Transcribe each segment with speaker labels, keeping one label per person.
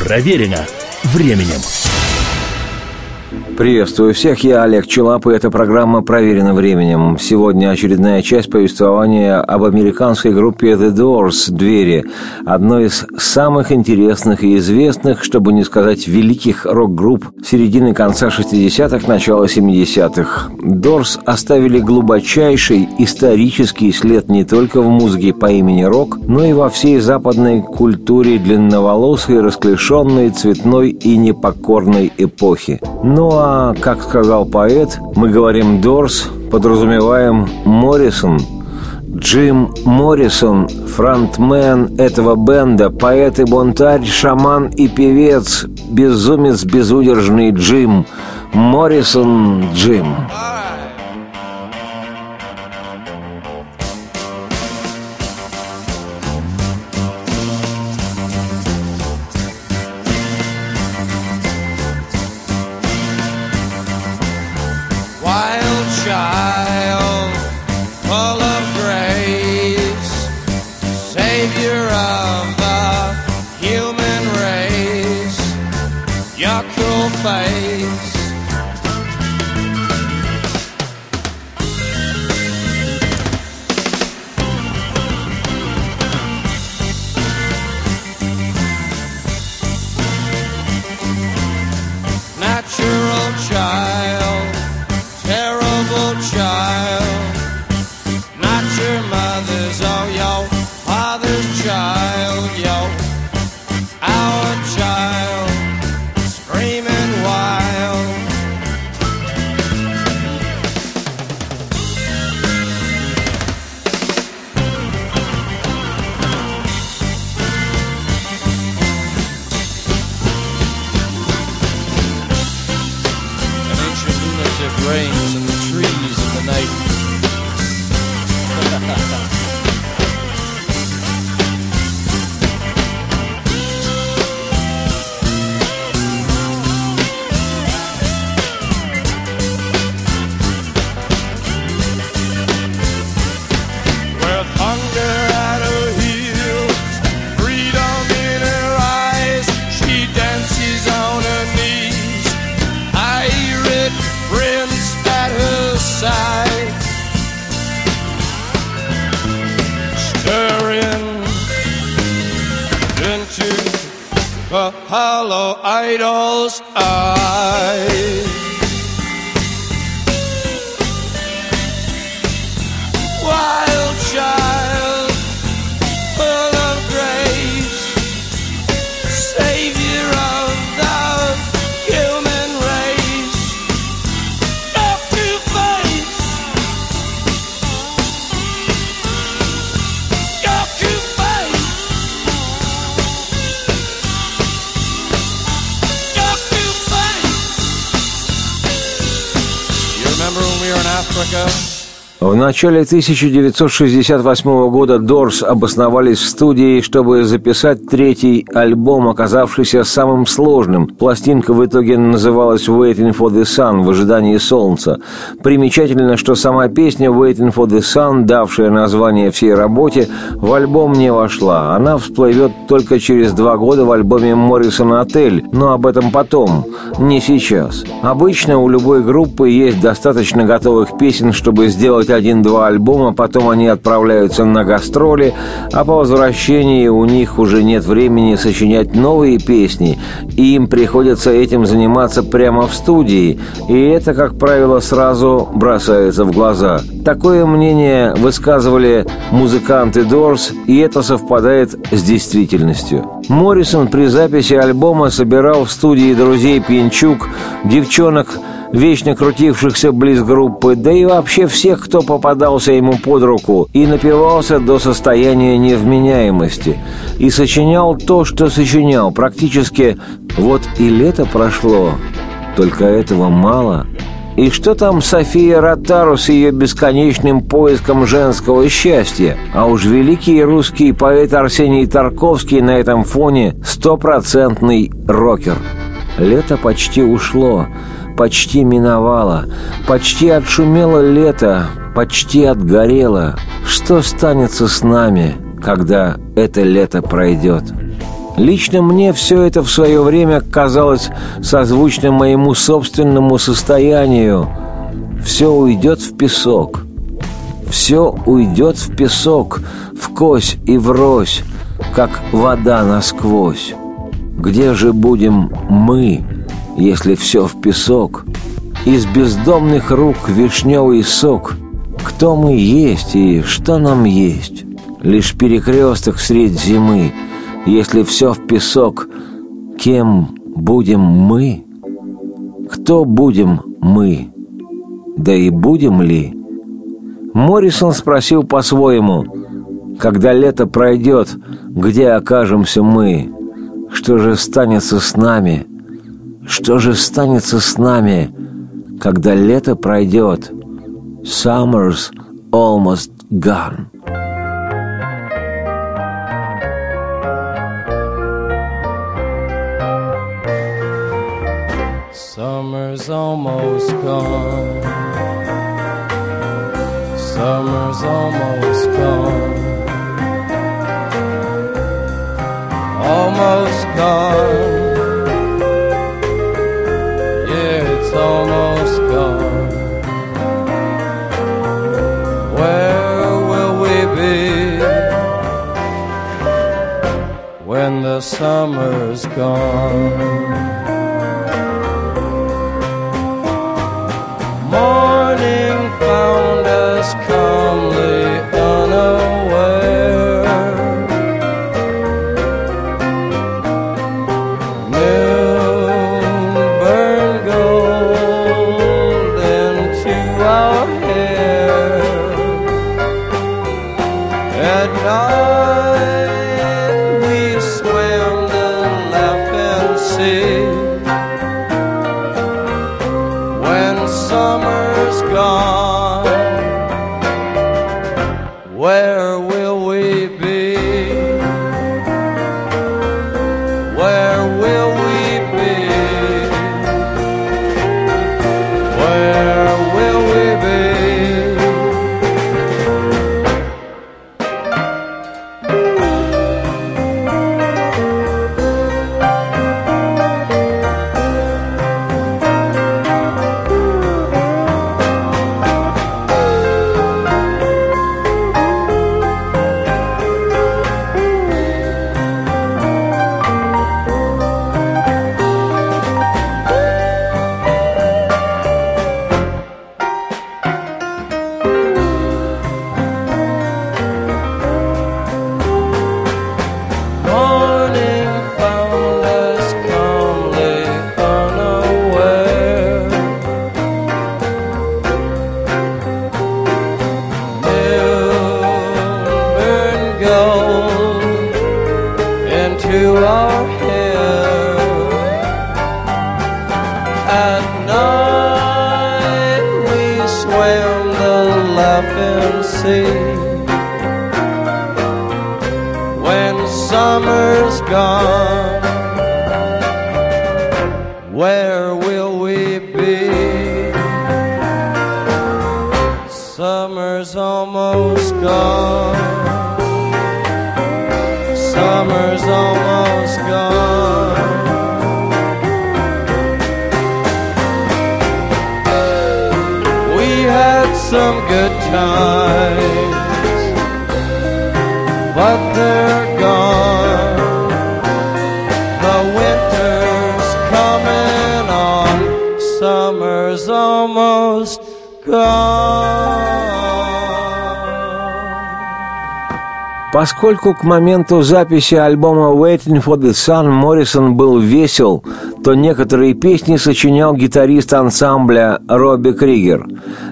Speaker 1: Проверено временем.
Speaker 2: Приветствую всех, я Олег Челап, и эта программа «Проверена временем». Сегодня очередная часть повествования об американской группе The Doors «Двери», одной из самых интересных и известных, чтобы не сказать великих рок-групп середины конца 60-х, начала 70-х. Doors оставили глубочайший исторический след не только в музыке по имени рок, но и во всей западной культуре длинноволосой, расклешенной, цветной и непокорной эпохи. Ну а как сказал поэт, мы говорим «Дорс», подразумеваем «Моррисон», Джим Моррисон, фронтмен этого бенда, поэт и бунтарь, шаман и певец, безумец безудержный Джим, Моррисон Джим. face the hollow idol's eyes. Africa. В начале 1968 года Дорс обосновались в студии, чтобы записать третий альбом, оказавшийся самым сложным. Пластинка в итоге называлась «Waiting for the Sun» – «В ожидании солнца». Примечательно, что сама песня «Waiting for the Sun», давшая название всей работе, в альбом не вошла. Она всплывет только через два года в альбоме «Моррисон Отель», но об этом потом, не сейчас. Обычно у любой группы есть достаточно готовых песен, чтобы сделать один-два альбома, потом они отправляются на гастроли, а по возвращении у них уже нет времени сочинять новые песни, и им приходится этим заниматься прямо в студии, и это, как правило, сразу бросается в глаза. Такое мнение высказывали музыканты Doors, и это совпадает с действительностью. Моррисон при записи альбома собирал в студии друзей Пьянчук, девчонок, вечно крутившихся близ группы, да и вообще всех, кто попадался ему под руку, и напивался до состояния невменяемости. И сочинял то, что сочинял. Практически вот и лето прошло, только этого мало. И что там София Ротару с ее бесконечным поиском женского счастья? А уж великий русский поэт Арсений Тарковский на этом фоне стопроцентный рокер. Лето почти ушло, почти миновало, почти отшумело лето, почти отгорело. Что станется с нами, когда это лето пройдет?» Лично мне все это в свое время казалось созвучным моему собственному состоянию. Все уйдет в песок. Все уйдет в песок, в кось и врозь, как вода насквозь. Где же будем мы, если все в песок? Из бездомных рук вишневый сок. Кто мы есть и что нам есть? Лишь перекресток средь зимы. Если все в песок, кем будем мы? Кто будем мы? Да и будем ли? Моррисон спросил по-своему, когда лето пройдет, где окажемся мы? Что же станется с нами? Что же станется с нами, когда лето пройдет? Summer's almost gone.
Speaker 3: Summer's almost gone. Summer's almost gone. Almost gone. Almost gone. Where will we be when the summer's gone? Krishna.
Speaker 2: Поскольку к моменту записи альбома «Waiting for the Sun» Моррисон был весел, то некоторые песни сочинял гитарист ансамбля Робби Кригер.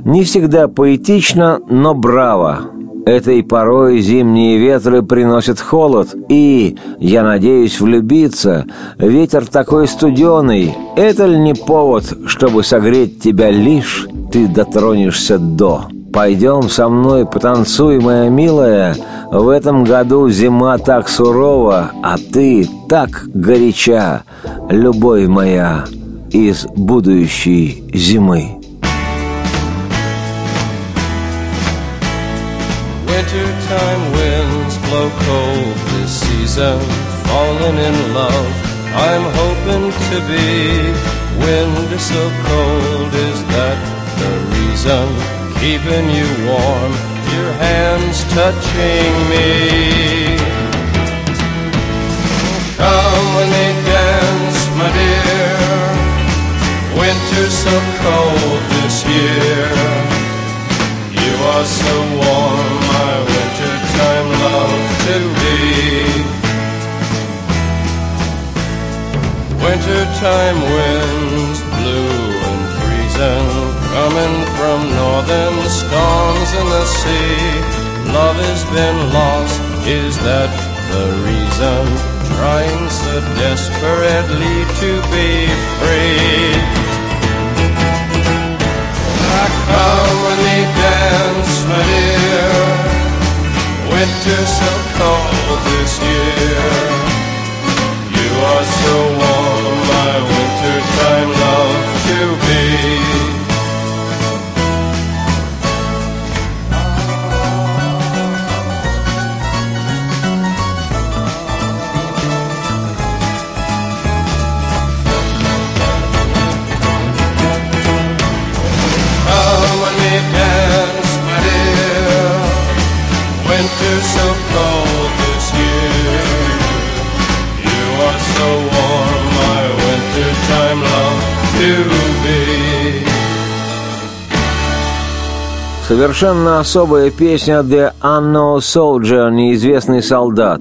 Speaker 2: Не всегда поэтично, но браво. Этой порой зимние ветры приносят холод, и, я надеюсь, влюбиться. Ветер такой студеный, это ли не повод, чтобы согреть тебя лишь ты дотронешься до? Пойдем со мной, потанцуй, моя милая. В этом году зима так сурова, а ты так горяча, любовь моя из будущей зимы.
Speaker 3: Wintertime winds blow cold this season fallen in love. I'm hoping to be. Wind so cold, is that the reason? Keeping you warm, your hands touching me. Come when they dance, my dear. Winter's so cold this year. You are so warm, my wintertime love to be. Wintertime winds blue and freezing, coming from northern storms in the sea. Love has been lost, is that the reason? Trying so desperately to be free. I come when they dance, my dear. Winter so cold this year. You are so warm, my wintertime love to be.
Speaker 2: Совершенно особая песня «The Unknown Soldier» – «Неизвестный солдат».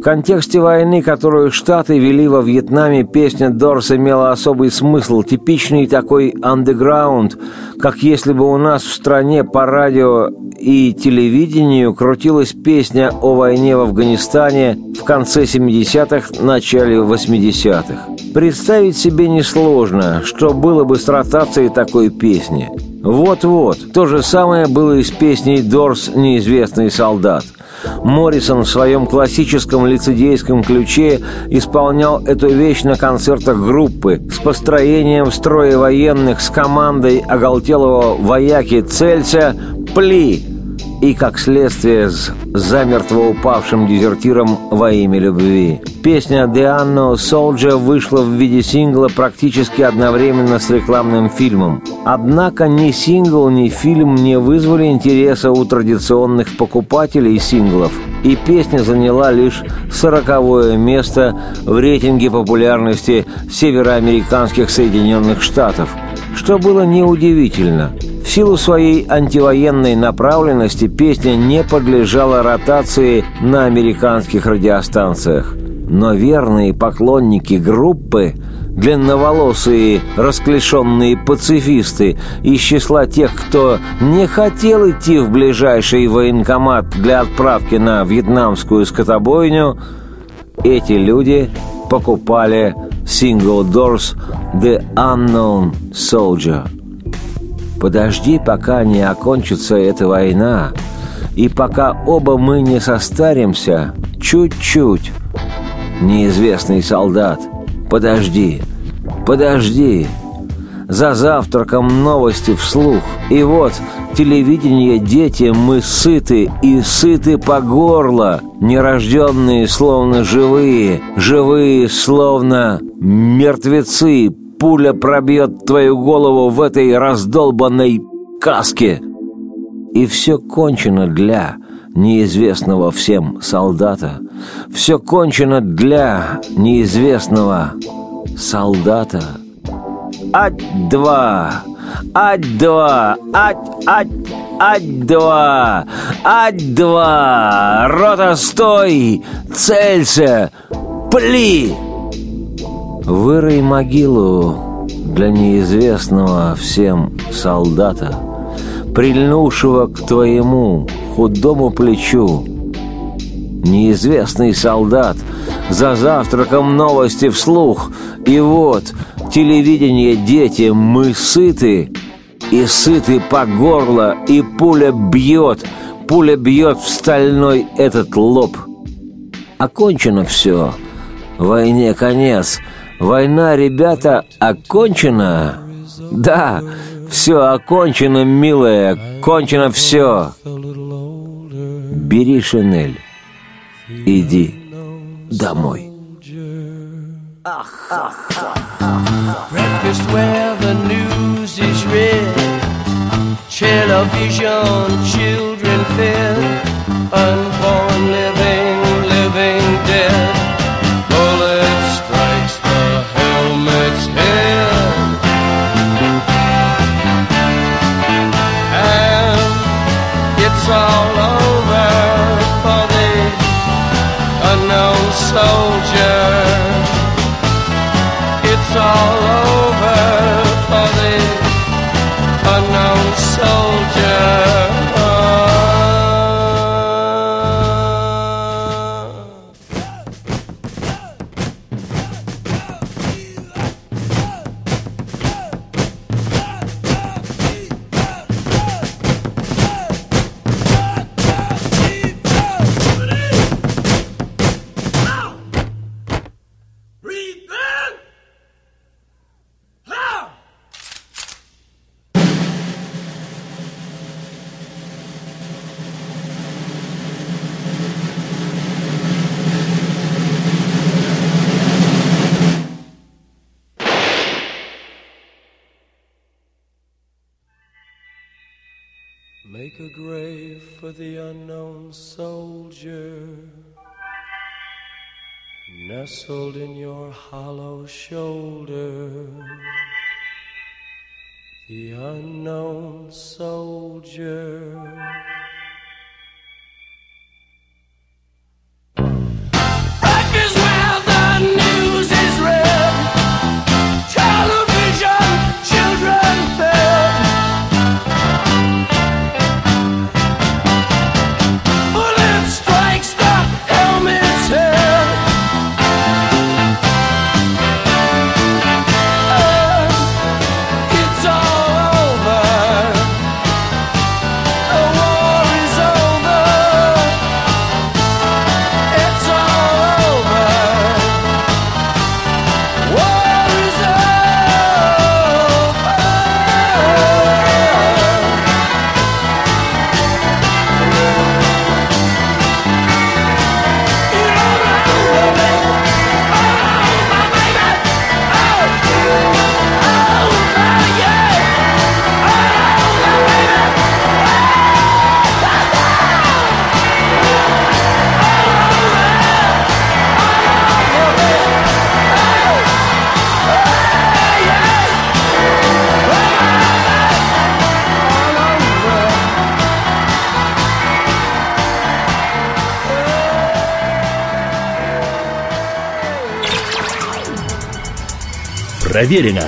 Speaker 2: В контексте войны, которую Штаты вели во Вьетнаме, песня Дорс имела особый смысл, типичный такой андеграунд, как если бы у нас в стране по радио и телевидению крутилась песня о войне в Афганистане в конце 70-х, начале 80-х. Представить себе несложно, что было бы с ротацией такой песни. Вот-вот, то же самое было и с песней «Дорс. Неизвестный солдат». Моррисон в своем классическом лицедейском ключе исполнял эту вещь на концертах группы с построением строя военных с командой оголтелого вояки Цельца «Пли» и, как следствие, с замертво упавшим дезертиром во имя любви. Песня «The Unknown Soldier» вышла в виде сингла практически одновременно с рекламным фильмом. Однако ни сингл, ни фильм не вызвали интереса у традиционных покупателей синглов, и песня заняла лишь сороковое место в рейтинге популярности североамериканских Соединенных Штатов, что было неудивительно – силу своей антивоенной направленности песня не подлежала ротации на американских радиостанциях. Но верные поклонники группы, длинноволосые, расклешенные пацифисты из числа тех, кто не хотел идти в ближайший военкомат для отправки на вьетнамскую скотобойню, эти люди покупали сингл Doors «The Unknown Soldier». Подожди, пока не окончится эта война, и пока оба мы не состаримся, чуть-чуть. Неизвестный солдат, подожди, подожди. За завтраком новости вслух. И вот телевидение, дети, мы сыты и сыты по горло. Нерожденные словно живые, живые словно мертвецы, пуля пробьет твою голову в этой раздолбанной каске. И все кончено для неизвестного всем солдата. Все кончено для неизвестного солдата. Ать-два! Ать-два! Ать-ать! Ать-два! Ать-два! Рота, стой! Целься! Пли! Вырой могилу для неизвестного всем солдата, прильнувшего к твоему худому плечу. Неизвестный солдат за завтраком новости вслух, и вот телевидение, дети, мы сыты, и сыты по горло, и пуля бьет, пуля бьет в стальной этот лоб. Окончено все, войне конец, Война, ребята, окончена? Да, все окончено, милая, кончено все. Бери шинель, иди домой.
Speaker 3: Breakfast where the news is read. Television, children fed. Unborn living, Make a grave for the unknown soldier, nestled in your hollow shoulder. The unknown soldier.
Speaker 1: Проверено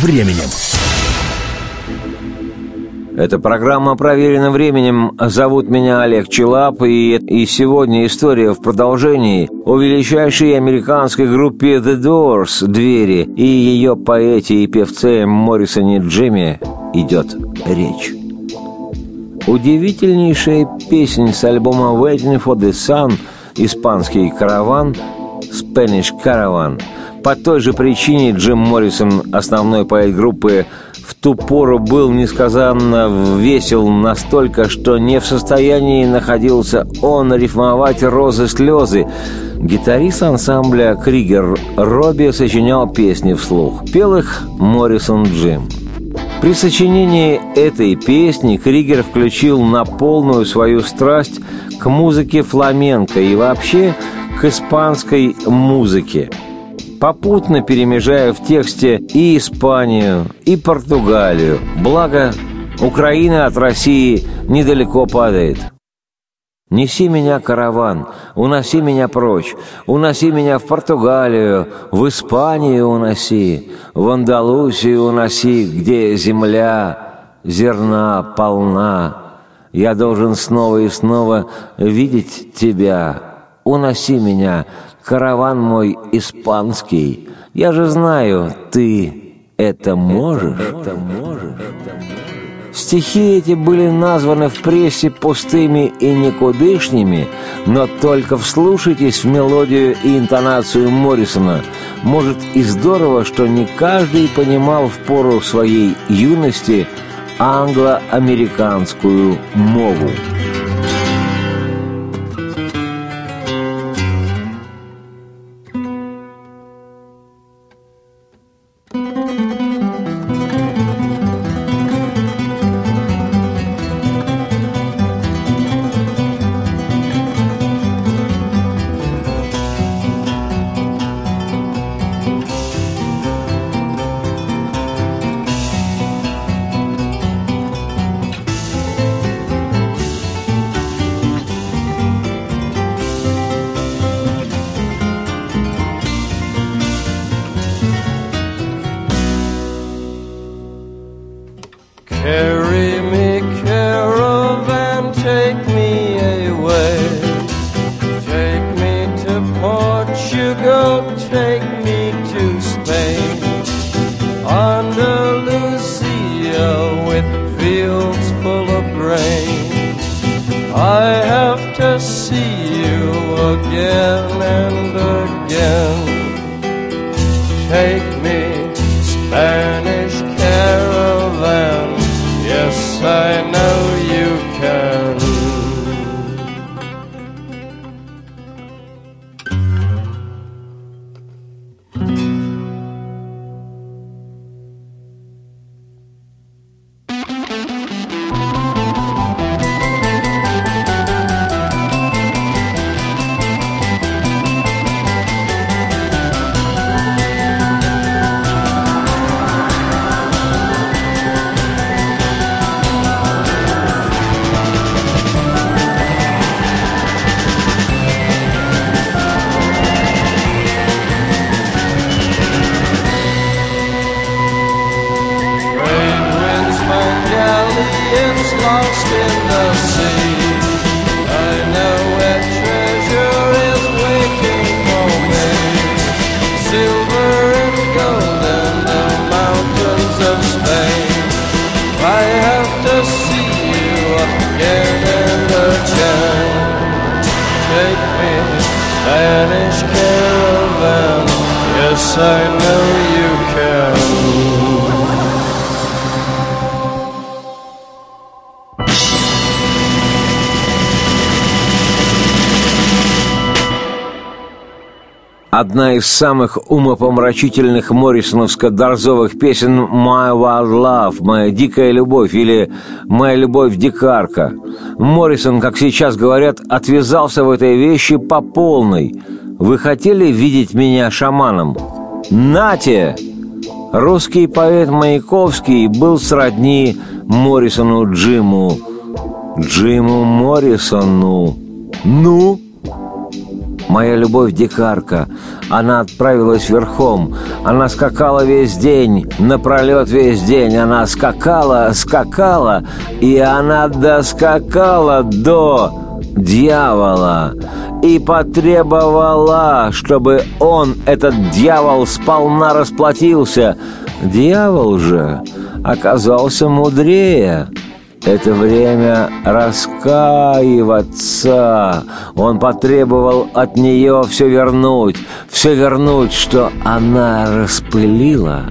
Speaker 1: временем.
Speaker 2: Эта программа проверена временем. Зовут меня Олег Челап, и, и сегодня история в продолжении о величайшей американской группе The Doors «Двери» и ее поэте и певце Моррисоне Джимми идет речь. Удивительнейшая песня с альбома «Waiting for the Sun» «Испанский караван» «Spanish Caravan». По той же причине Джим Моррисон, основной поэт группы, в ту пору был несказанно весел настолько, что не в состоянии находился он рифмовать розы-слезы. Гитарист ансамбля Кригер Робби сочинял песни вслух. Пел их Моррисон Джим. При сочинении этой песни Кригер включил на полную свою страсть к музыке фламенко и вообще к испанской музыке попутно перемежая в тексте и Испанию, и Португалию. Благо, Украина от России недалеко падает. Неси меня, караван, уноси меня прочь, уноси меня в Португалию, в Испанию уноси, в Андалусию уноси, где земля зерна полна. Я должен снова и снова видеть тебя. Уноси меня, караван мой испанский. Я же знаю, ты это можешь. Это можешь. Стихи эти были названы в прессе пустыми и никудышними, но только вслушайтесь в мелодию и интонацию Моррисона. Может и здорово, что не каждый понимал в пору своей юности англо-американскую мову. Из самых умопомрачительных моррисоновско-дорзовых песен «My Wild Love» «Моя дикая любовь» или «Моя любовь-дикарка». Моррисон, как сейчас говорят, отвязался в этой вещи по полной. Вы хотели видеть меня шаманом? Нате! Русский поэт Маяковский был сродни Моррисону Джиму. Джиму Моррисону. Ну? Моя любовь дикарка. Она отправилась верхом. Она скакала весь день, напролет весь день. Она скакала, скакала, и она доскакала до дьявола и потребовала, чтобы он, этот дьявол, сполна расплатился. Дьявол же оказался мудрее. Это время раскаиваться. Он потребовал от нее все вернуть, все вернуть, что она распылила.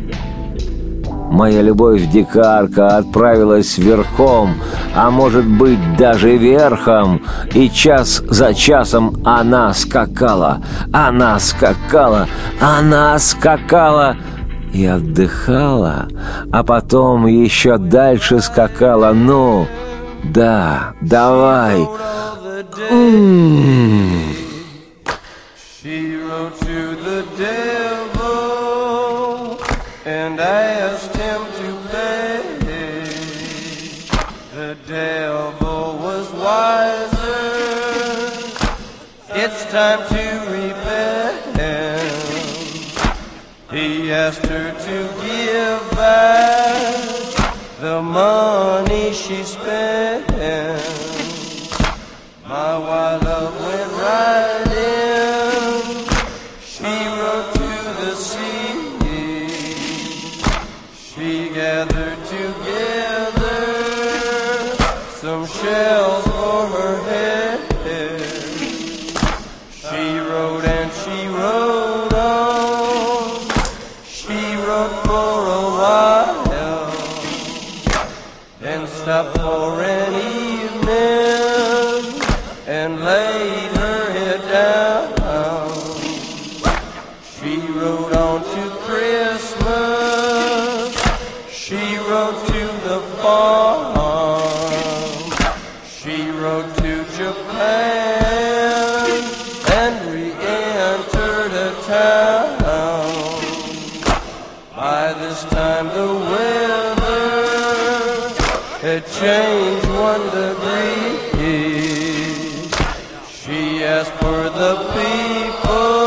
Speaker 2: Моя любовь-дикарка отправилась верхом, а может быть даже верхом, и час за часом она скакала, она скакала, она скакала и отдыхала, а потом еще дальше скакала. Ну, да, давай.
Speaker 3: She wrote Her to give back the money she spent. Had changed one degree. She asked for the people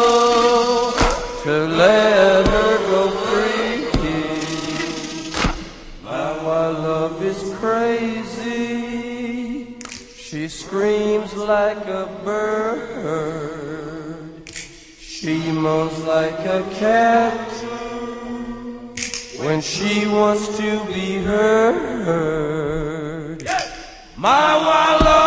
Speaker 3: to let her go free. My wild love is crazy. She screams like a bird. She moans like a cat when she wants to be heard. My wild love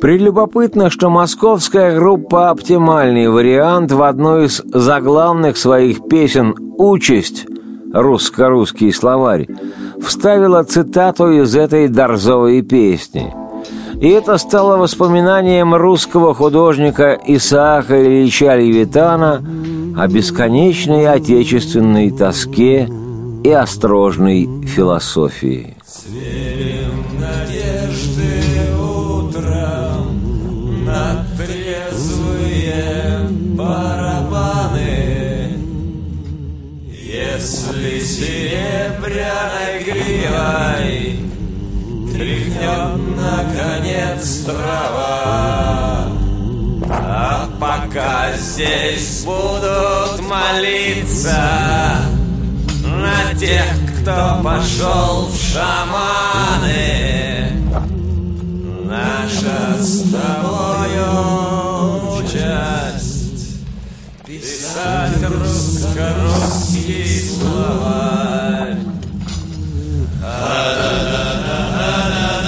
Speaker 2: Прелюбопытно, что московская группа «Оптимальный вариант» в одной из заглавных своих песен «Участь» русско-русский словарь вставила цитату из этой Дорзовой песни. И это стало воспоминанием русского художника Исаака Ильича Левитана о бесконечной отечественной тоске и острожной философии.
Speaker 4: Серебряной гривой тряхнет наконец трава, а пока здесь будут молиться на тех, кто пошел в шаманы. Наша с тобою часть писать русско-русский словарь.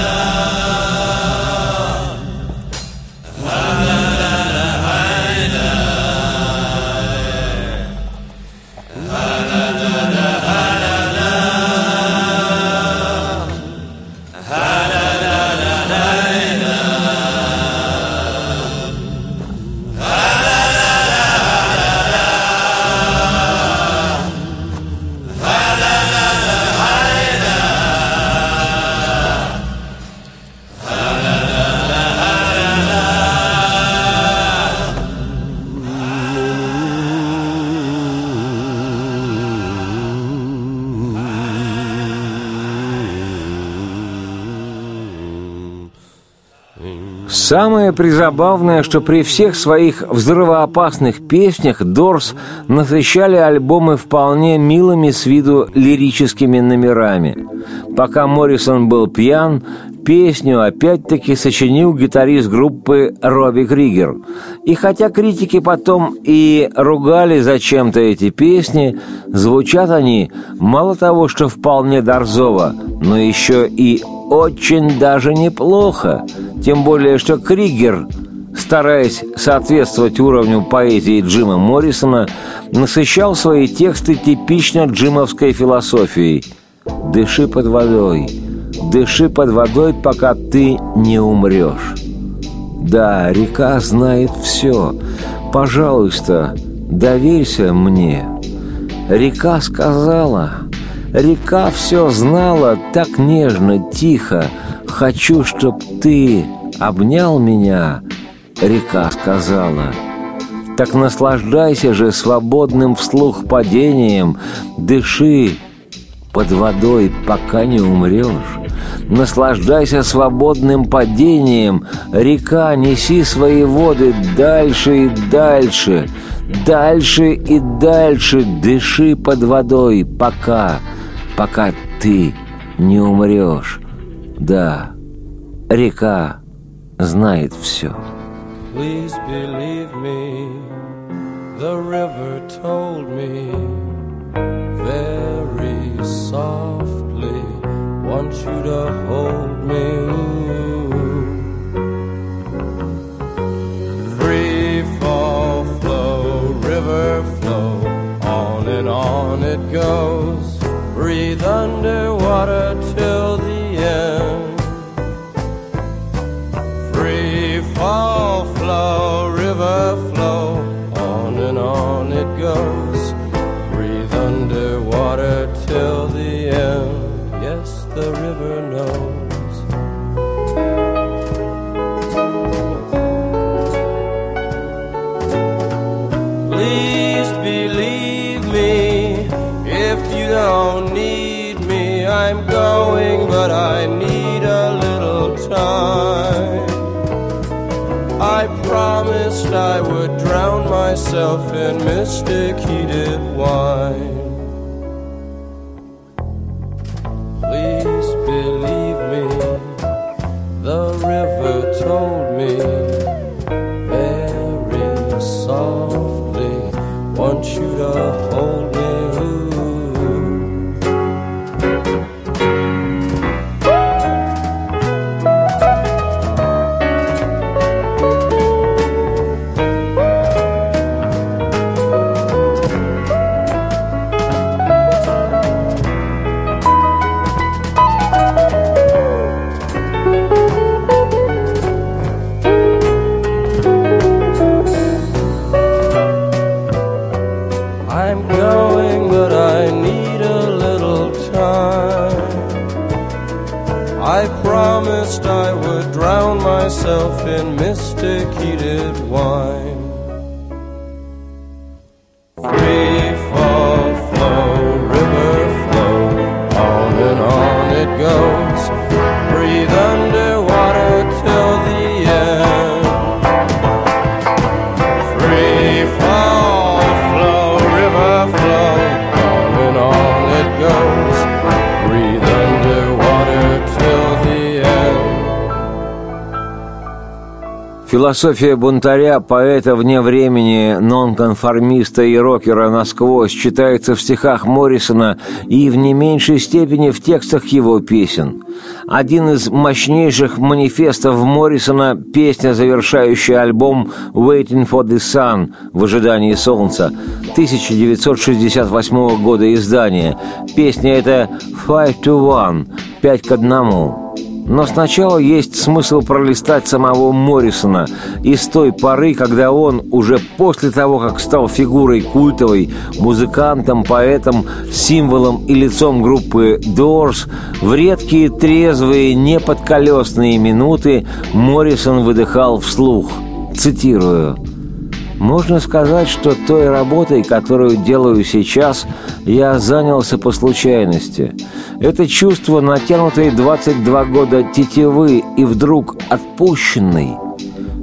Speaker 2: Самое призабавное, что при всех своих взрывоопасных песнях Дорс насыщали альбомы вполне милыми с виду лирическими номерами. Пока Моррисон был пьян, песню опять-таки сочинил гитарист группы Робби Кригер. И хотя критики потом и ругали зачем-то эти песни, звучат они мало того, что вполне дорзово, но еще и очень даже неплохо. Тем более, что Кригер, стараясь соответствовать уровню поэзии Джима Моррисона, насыщал свои тексты типично джимовской философией. «Дыши под водой, дыши под водой, пока ты не умрешь». Да, река знает все. Пожалуйста, доверься мне. Река сказала, Река все знала так нежно, тихо. Хочу, чтоб ты обнял меня, река сказала. Так наслаждайся же свободным вслух падением, дыши под водой, пока не умрешь. Наслаждайся свободным падением, река, неси свои воды дальше и дальше, дальше и дальше, дыши под водой, пока пока ты не умрешь. Да, река знает все.
Speaker 3: Please believe me, the river told me very softly, want you to hold me. Free fall, flow, river flow, on and on it goes. Breathe underwater till the wallflower mystic I would drown myself in mystic heated wine.
Speaker 2: Философия бунтаря, поэта вне времени, нонконформиста и рокера насквозь читается в стихах Моррисона и в не меньшей степени в текстах его песен. Один из мощнейших манифестов Моррисона – песня, завершающая альбом «Waiting for the Sun» – «В ожидании солнца» 1968 года издания. Песня эта «Five to One» – «Пять к одному». Но сначала есть смысл пролистать самого Моррисона и с той поры, когда он, уже после того, как стал фигурой культовой, музыкантом, поэтом, символом и лицом группы Doors, в редкие трезвые, неподколесные минуты Моррисон выдыхал вслух. Цитирую. Можно сказать, что той работой, которую делаю сейчас, я занялся по случайности. Это чувство натянутой 22 года тетивы и вдруг отпущенный.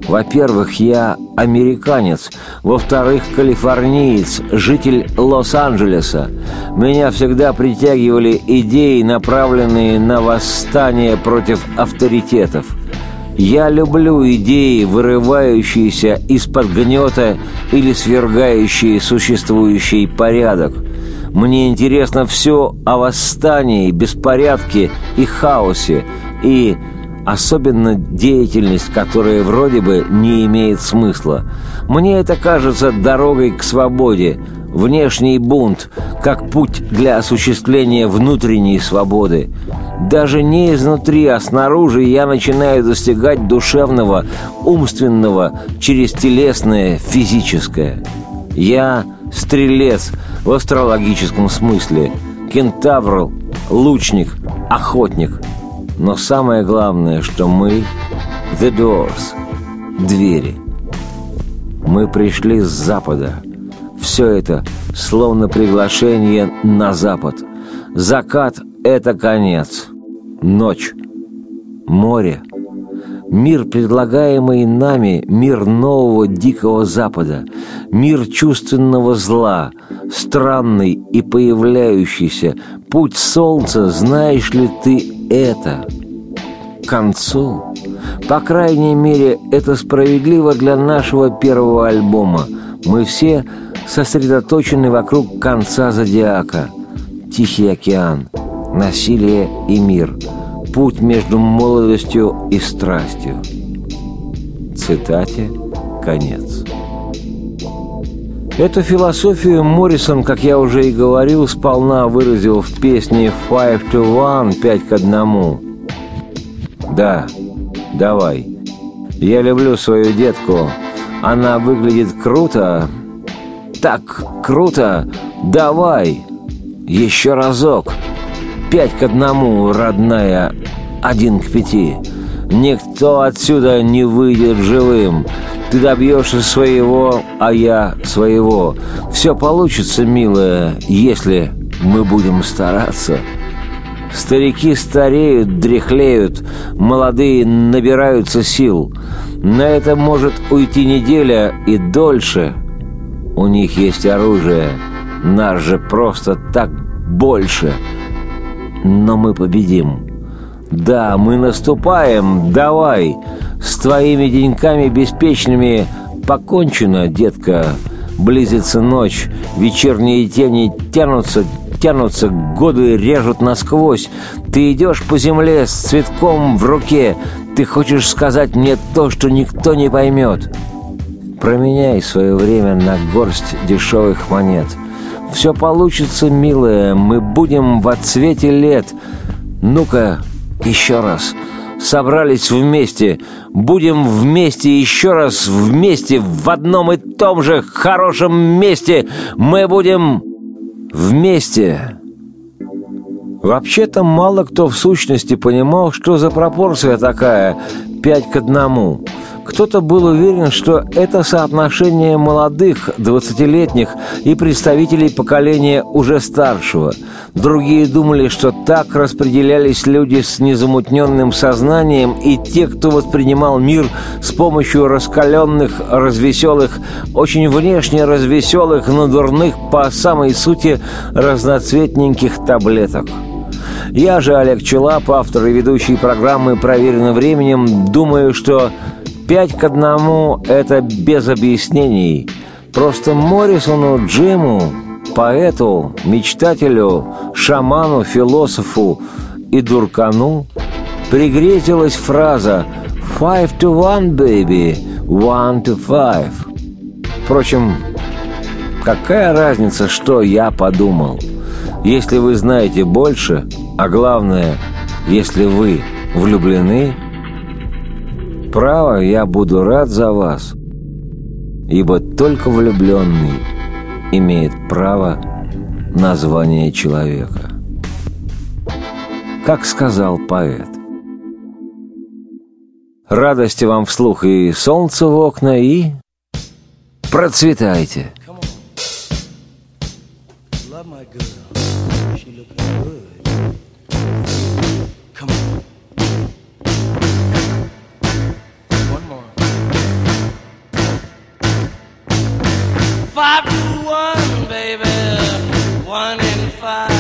Speaker 2: Во-первых, я американец. Во-вторых, калифорниец, житель Лос-Анджелеса. Меня всегда притягивали идеи, направленные на восстание против авторитетов. Я люблю идеи, вырывающиеся из-под гнета или свергающие существующий порядок. Мне интересно все о восстании, беспорядке и хаосе, и особенно деятельность, которая вроде бы не имеет смысла. Мне это кажется дорогой к свободе, внешний бунт, как путь для осуществления внутренней свободы. Даже не изнутри, а снаружи я начинаю достигать душевного, умственного, через телесное, физическое. Я стрелец в астрологическом смысле, кентавр, лучник, охотник. Но самое главное, что мы — The Doors, двери. Мы пришли с запада. Все это словно приглашение на запад. Закат — это конец. Ночь. Море. Мир, предлагаемый нами, мир нового дикого запада, мир чувственного зла, странный и появляющийся, путь солнца, знаешь ли ты это? К концу. По крайней мере, это справедливо для нашего первого альбома. Мы все сосредоточены вокруг конца зодиака. Тихий океан, насилие и мир – путь между молодостью и страстью. Цитате конец. Эту философию Моррисон, как я уже и говорил, сполна выразил в песне «Five to One» – «Пять к одному». Да, давай. Я люблю свою детку. Она выглядит круто, так круто! Давай! Еще разок! Пять к одному, родная, один к пяти. Никто отсюда не выйдет живым. Ты добьешься своего, а я своего. Все получится, милая, если мы будем стараться. Старики стареют, дряхлеют, молодые набираются сил. На это может уйти неделя и дольше. У них есть оружие, наш же просто так больше. Но мы победим. Да, мы наступаем, давай. С твоими деньками беспечными покончено, детка. Близится ночь, вечерние тени тянутся, тянутся, годы режут насквозь. Ты идешь по земле с цветком в руке. Ты хочешь сказать мне то, что никто не поймет. Променяй свое время на горсть дешевых монет. Все получится, милая, мы будем в отцвете лет. Ну-ка, еще раз. Собрались вместе. Будем вместе еще раз вместе в одном и том же хорошем месте. Мы будем вместе. Вообще-то мало кто в сущности понимал, что за пропорция такая пять к одному. Кто-то был уверен, что это соотношение молодых, двадцатилетних и представителей поколения уже старшего. Другие думали, что так распределялись люди с незамутненным сознанием и те, кто воспринимал мир с помощью раскаленных, развеселых, очень внешне развеселых, но дурных по самой сути разноцветненьких таблеток. Я же, Олег Челап, автор и ведущий программы «Проверено временем», думаю, что Пять к одному – это без объяснений. Просто Моррисону Джиму, поэту, мечтателю, шаману, философу и дуркану пригрезилась фраза «Five to one, baby, one to five». Впрочем, какая разница, что я подумал? Если вы знаете больше, а главное, если вы влюблены – Право, я буду рад за вас, ибо только влюбленный имеет право на звание человека. Как сказал поэт. Радости вам вслух и солнце в окна, и процветайте!
Speaker 3: five to one, baby. One in five.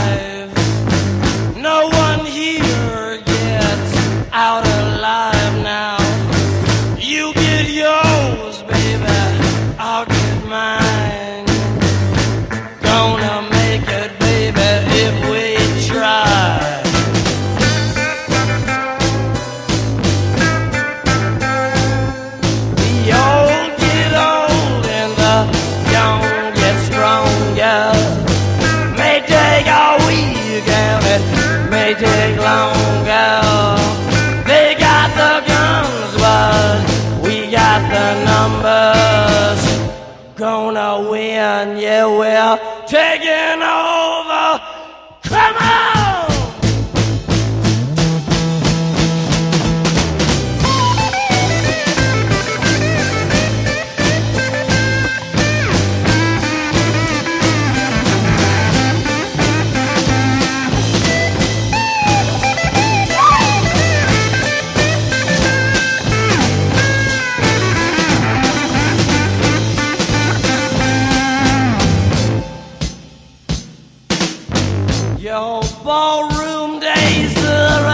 Speaker 3: Ballroom days are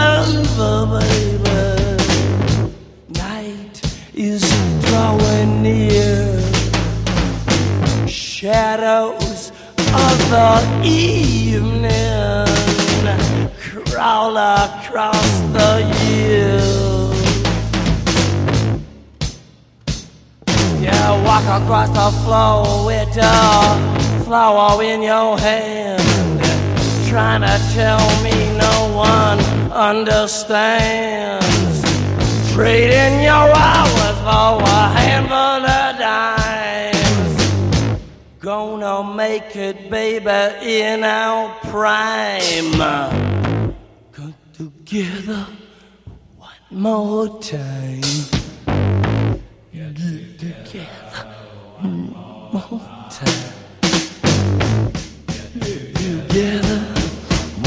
Speaker 3: over, baby. Night is drawing near. Shadows of the evening crawl across the hills. Yeah, walk across the floor with a flower in your hand trying to tell me no one understands. Trading your hours for a handful of dimes. Gonna make it, baby, in our prime. Come together one more time. Get together one more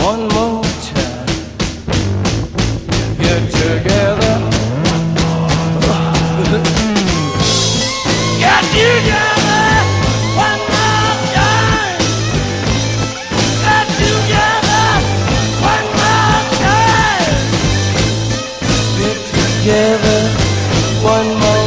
Speaker 3: one more time. Get together. Get together one more time. Get together one more